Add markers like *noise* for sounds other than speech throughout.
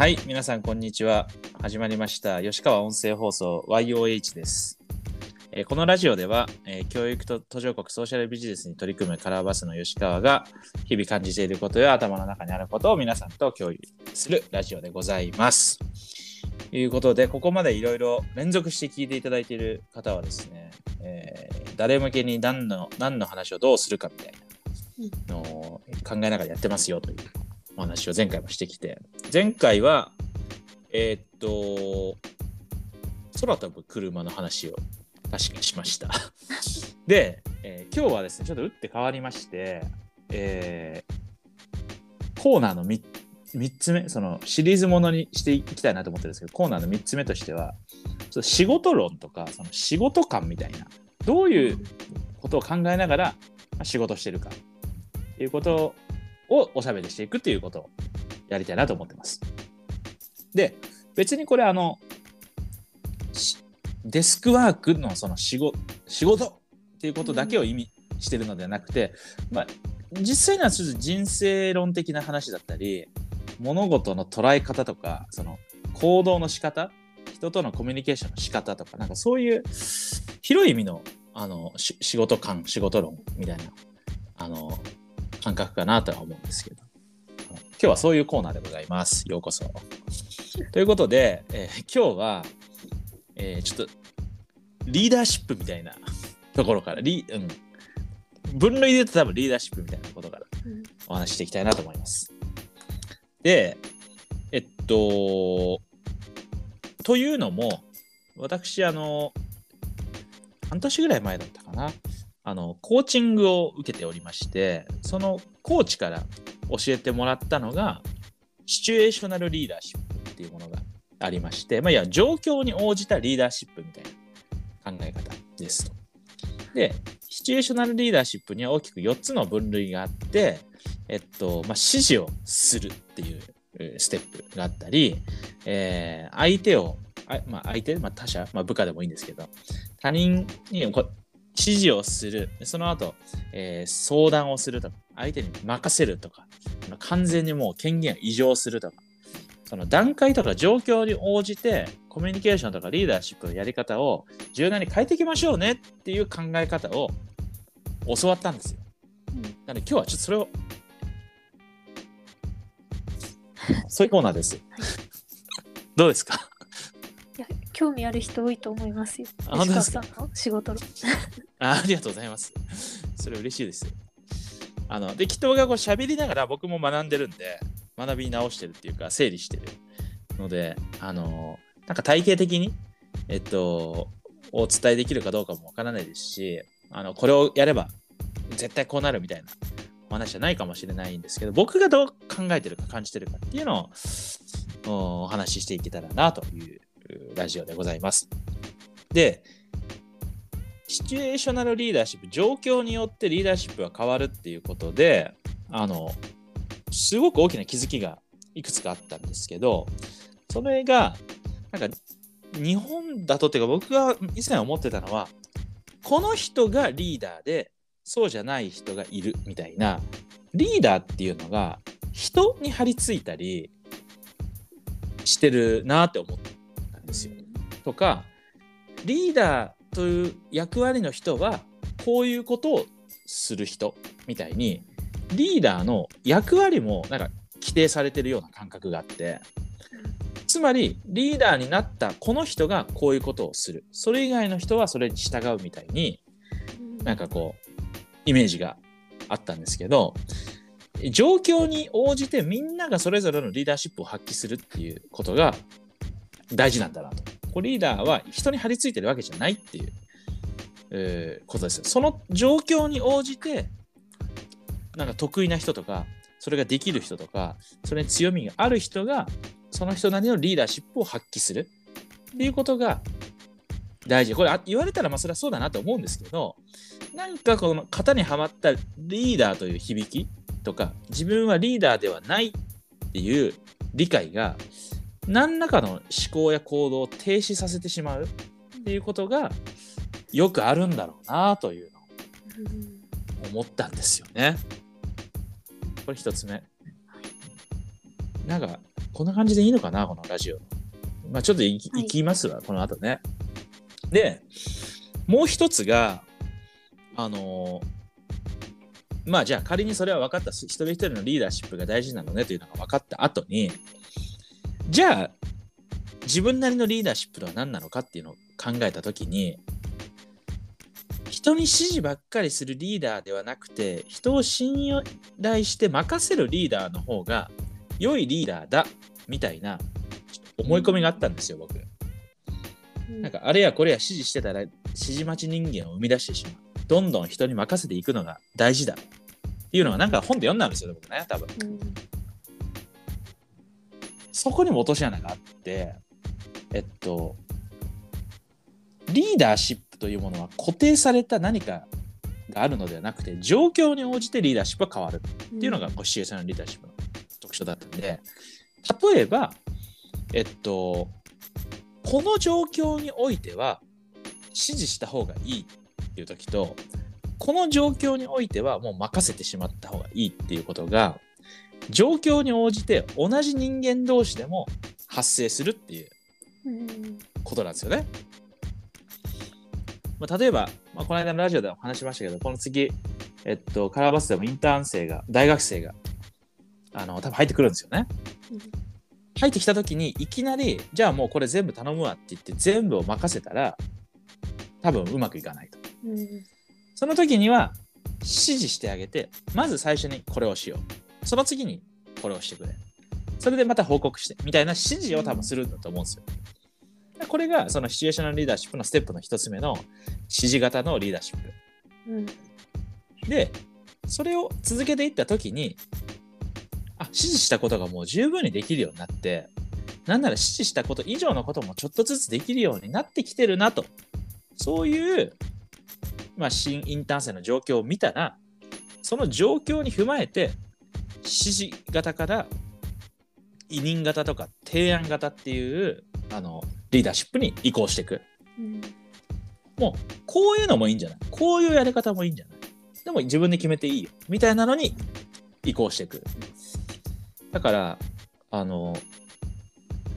はい、皆さんこんにちは。始まりました吉川音声放送 YOH です。えーこのラジオでは、えー教育と途上国ソーシャルビジネスに取り組むカラーバスの吉川が日々感じていることや頭の中にあることを皆さんと共有するラジオでございます。ということで、ここまでいろいろ連続して聞いていただいている方はですね、えー誰向けに何の何の話をどうするかみたいなのを考えながらやってますよというお話を前回もしてきて、前回は、えーっと、空飛ぶ車の話を確かしました。*laughs* で、えー今日はですね、ちょっと打って変わりまして、えーコーナーの 3, 三つ目、そのシリーズものにしていきたいなと思ってるんですけど、コーナーの3つ目としては、ちょっと仕事論とか、その仕事感みたいな、どういうことを考えながら仕事してるかっていうことをおしゃべりしていくっていうことをやりたいなと思ってます。で、別にこれあの、デスクワークのその仕事仕事っていうことだけを意味してるのではなくて、まあ、実際にはちょっと人生論的な話だったり物事の捉え方とかその行動の仕方人とのコミュニケーションの仕方とかなんかそういう広い意味のあの仕事感仕事論みたいなあの感覚かなとは思うんですけど。今日はそういうコーナーでございます。ようこそ。ということで、えー今日は、えーちょっとリーダーシップみたいなところからリ、うん、分類で言うと多分リーダーシップみたいなことからうん。お話ししていきたいなと思います。で、えっと、というのも、私、あの、半年ぐらい前だったかな、あの、コーチングを受けておりまして、そのコーチから教えてもらったのが、シチュエーショナルリーダーシップっていうものがありまして、まあ、いや、状況に応じたリーダーシップみたいな考え方ですと。で、シチュエーショナルリーダーシップには大きく4つの分類があって、えっと、まあ、指示をするっていうステップがあったり、えー相手を、あまあ、相手、まあ、他者、まあ、部下でもいいんですけど、他人に指示をする、その後、えー相談をするとか、相手に任せるとか、まあ完全にもう権限を移譲するとか、その段階とか状況に応じてコミュニケーションとかリーダーシップのやり方を柔軟に変えていきましょうねっていう考え方を教わったんですよ。うんなので今日はちょっとそれを *laughs* そういうコーナーです。どうですか？興味ある人多いと思いますよ。当ですか？石川さんの仕事論。あありがとうございます。それ嬉しいですよ。あの、で、きっと僕がこう喋りながら僕も学んでるんで、学び直してるっていうか、整理してるので、あの、なんか体系的に、えっと、お伝えできるかどうかもわからないですし、あの、これをやれば絶対こうなるみたいなお話じゃないかもしれないんですけど、僕がどう考えてるか感じてるかっていうのをおお話ししていけたらなというラジオでございます。で、シチュエーショナルリーダーシップ、状況によってリーダーシップが変わるっていうことで、あの、すごく大きな気づきがいくつかあったんですけど、それが、なんか、日本だとっていうか、僕が以前思ってたのは、この人がリーダーで、そうじゃない人がいるみたいな、リーダーっていうのが、人に張り付いたりしてるなって思ったんですよ。とかリーダーという役割の人はこういうことをする人みたいにリーダーの役割もなんか規定されてるような感覚があってつまりリーダーになったこの人がこういうことをするそれ以外の人はそれに従うみたいになんかこうイメージがあったんですけど状況に応じてみんながそれぞれのリーダーシップを発揮するっていうことが大事なんだなと。こリーダーは人に張り付いてるわけじゃないっていう、えーことです。その状況に応じてなんか得意な人とかそれができる人とかそれに強みがある人がその人なりのリーダーシップを発揮するっていうことが大事。これ言われたらまあそれはそうだなと思うんですけどなんかこの型にはまったリーダーという響きとか自分はリーダーではないっていう理解が何らかの思考や行動を停止させてしまうっていうことがよくあるんだろうなというのを思ったんですよね。これ一つ目。なんかこんな感じでいいのかな、このラジオ。まあ、ちょっといいいきますわ、この後ね。で、もう一つが、あのーまあじゃあ仮にそれは分かった、一人一人のリーダーシップが大事なのねというのが分かった後に、じゃあ自分なりのリーダーシップとは何なのかっていうのを考えた時に、人に指示ばっかりするリーダーではなくて、人を信頼して任せるリーダーの方が良いリーダーだみたいな思い込みがあったんですよ、僕。うんなんかあれやこれや指示してたら指示待ち人間を生み出してしまう。どんどん人に任せていくのが大事だ。っていうのがなんか本で読んだんですよ、僕ね、多分。うんそこにも落とし穴があって、えっと、リーダーシップというものは固定された何かがあるのではなくて、状況に応じてリーダーシップは変わるっていうのがこうシチュエーションのリーダーシップの特徴だったんで、例えば、えっと、この状況においては指示した方がいいっていう時と、この状況においてはもう任せてしまった方がいいっていうことが、状況に応じて同じ人間同士でも発生するっていううんことなんですよね。まあ、例えば、まあ、この間のラジオでも話しましたけど、この次、えっと、カラーバスでもインターン生が、大学生が、あの、多分入ってくるんですよね。入ってきた時に、いきなり、じゃあもうこれ全部頼むわって言って、全部を任せたら、多分うまくいかないと。うんその時には、指示してあげて、まず最初にこれをしよう。その次にこれをしてくれ。それでまた報告して、みたいな指示を多分するんだと思うんですよ。これがそのシチュエーショナルリーダーシップのステップの一つ目の指示型のリーダーシップ。うんで、それを続けていった時に、あ、指示したことがもう十分にできるようになって、なんなら指示したこと以上のこともちょっとずつできるようになってきてるなと。そういう、まあ、新インターン生の状況を見たら、その状況に踏まえて、指示型から委任型とか提案型っていうあのリーダーシップに移行していく。うんもう、こういうのもいいんじゃない？こういうやり方もいいんじゃない？でも自分で決めていいよ。みたいなのに移行していく。だから、あの、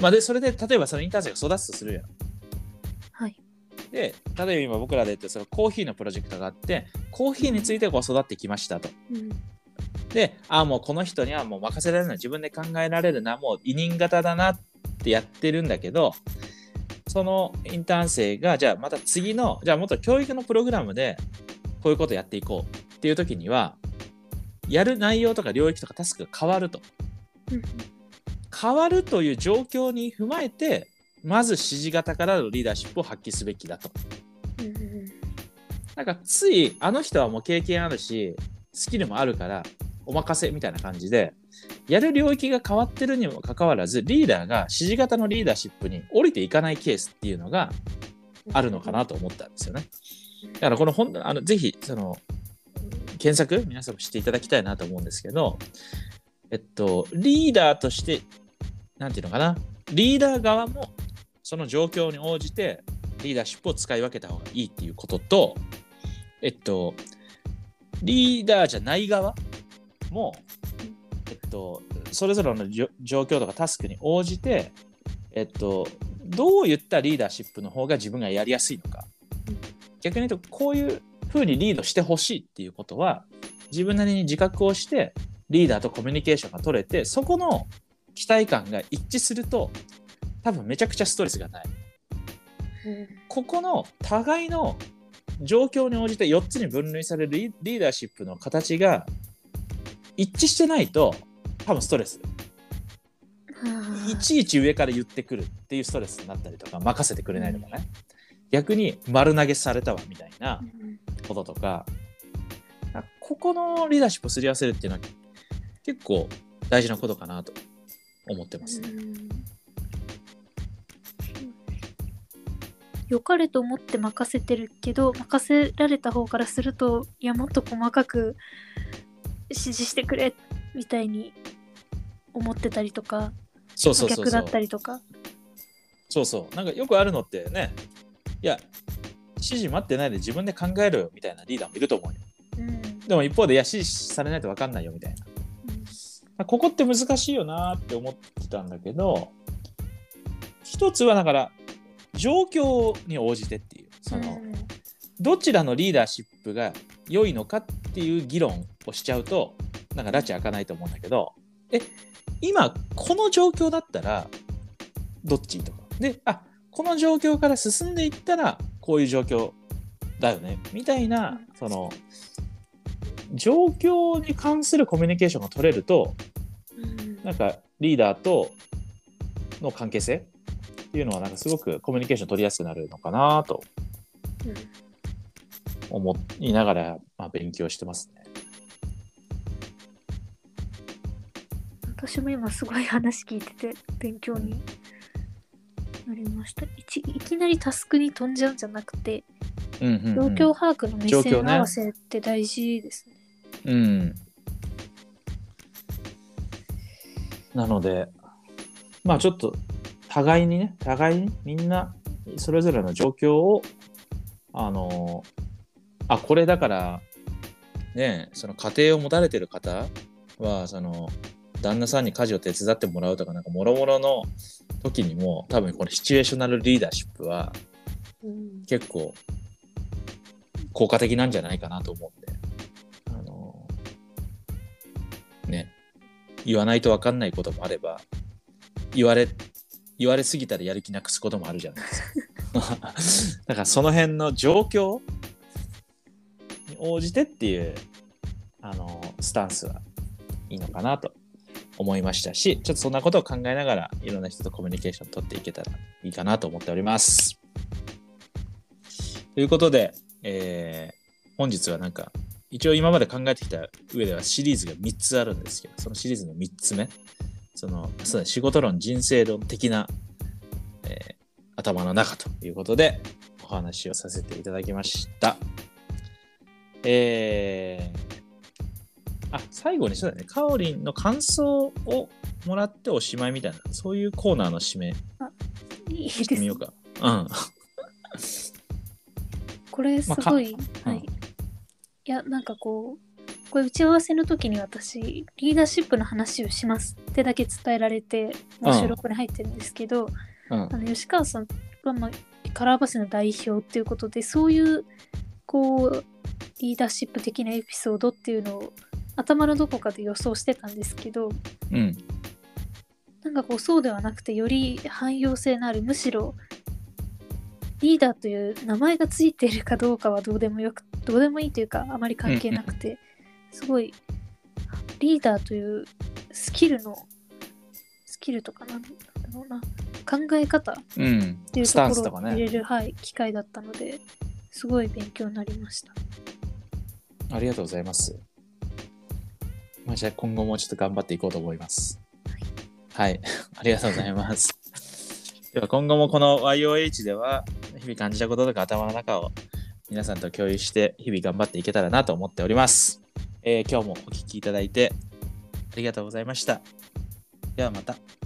まあ、で、それで、例えばそのインターン生が育つとするやん。はいで、例えば今僕らで言ってそのコーヒーのプロジェクトがあって、コーヒーについてこう育ってきましたと。うんで、ああ、もうこの人にはもう任せられるな、自分で考えられるな、もう委任型だなってやってるんだけど、そのインターン生が、じゃあまた次の、じゃあもっと教育のプログラムでこういうことやっていこうっていう時には、やる内容とか領域とかタスクが変わると。うん変わるという状況に踏まえて、まず指示型からのリーダーシップを発揮すべきだと。うんなんかついあの人はもう経験あるしスキルもあるからお任せみたいな感じでやる領域が変わってるにもかかわらずリーダーが指示型のリーダーシップに降りていかないケースっていうのがあるのかなと思ったんですよね。だからこの本あのぜひその検索皆さんもしていただきたいなと思うんですけどえっとリーダーとしてなんていうのかなリーダー側もその状況に応じてリーダーシップを使い分けた方がいいっていうこととえっとリーダーじゃない側もえっとそれぞれの状況とかタスクに応じてえっとどういったリーダーシップの方が自分がやりやすいのか。逆に言うとこういう風にリードしてほしいっていうことは自分なりに自覚をしてリーダーとコミュニケーションが取れてそこの期待感が一致すると多分めちゃくちゃストレスがない。ここの互いの状況に応じて4つに分類されるリーダーシップの形が一致してないと多分ストレス。あ。いちいち上から言ってくるっていうストレスになったりとか任せてくれないとかね。逆に丸投げされたわみたいなこととか。あここのリーダーシップをすり合わせるっていうのは結構大事なことかなと思ってます。うん。良かれと思って任せてるけど任せられた方からするといやもっと細かく指示してくれみたいに思ってたりとかそうそうそうそう。逆だったりとか。そうそう。なんかよくあるのってねいや指示待ってないで自分で考えろよみたいなリーダーもいると思うよ。うん。でも一方でいや指示されないと分かんないよみたいな。まあここって難しいよなって思ってたんだけど一つはだから状況に応じてっていう。その、うん。どちらのリーダーシップが良いのかっていう議論をしちゃうとなんか拉致開かないと思うんだけどえ今この状況だったらどっちとかであこの状況から進んでいったらこういう状況だよねみたいなその状況に関するコミュニケーションが取れるとうん。なんかリーダーとの関係性っていうのはなんかすごくコミュニケーション取りやすくなるのかなと。うん思いながら、まあ、勉強してますね。私も今すごい話聞いてて勉強になりました。いちいきなりタスクに飛んじゃうんじゃなくて、うんうんうん状況把握の目線合わせって大事ですね。うん。なので、まあちょっと互いにね、互いにみんなそれぞれの状況を、あの、あ、これだから、ね、その家庭を持たれてる方は、その、旦那さんに家事を手伝ってもらうとか、なんか、もろもろの時にも、多分このシチュエーショナルリーダーシップは、結構効果的なんじゃないかなと思うんで、あのね、言わないと分かんないこともあれば、言われ、言われすぎたらやる気なくすこともあるじゃないですか。*laughs* だからその辺の状況応じてっていう、あのスタンスはいいのかなと思いましたし、ちょっとそんなことを考えながら、いろんな人とコミュニケーション取っていけたらいいかなと思っております。ということで、えー本日はなんか、一応今まで考えてきた上ではシリーズが3つあるんですけど、そのシリーズの3つ目、その、そう仕事論、人生論的な、えー頭の中ということで、お話をさせていただきました。えー、あ、最後にそうだね、かおりんの感想をもらっておしまいみたいな、そういうコーナーの締めいいですねしてみよう。か。うん。*laughs* これすまあかごい、うんはい。いや、なんかこう、これ打ち合わせの時に私、リーダーシップの話をしますってだけ伝えられて、もう収録に入ってるんですけど、うんあの吉川さんは、まあ、カラーバスの代表っていうことで、そういう、こう、リーダーシップ的なエピソードっていうのを頭のどこかで予想してたんですけど、うん。なんかこうそうではなくてより汎用性のあるむしろリーダーという名前がついているかどうかはどうでもよくどうでもいいというかあまり関係なくてすごいリーダーというスキルのスキルとかなんだろうな考え方っうん。ていうところ。を入れる、はい、機会だったのですごい勉強になりました。ありがとうございます。まあ、じゃあ今後もちょっと頑張っていこうと思います。はい。*laughs* ありがとうございます。*laughs* では今後もこの YOH では日々感じたこととか頭の中を皆さんと共有して日々頑張っていけたらなと思っております。えー今日もお聞きいただいてありがとうございました。ではまた。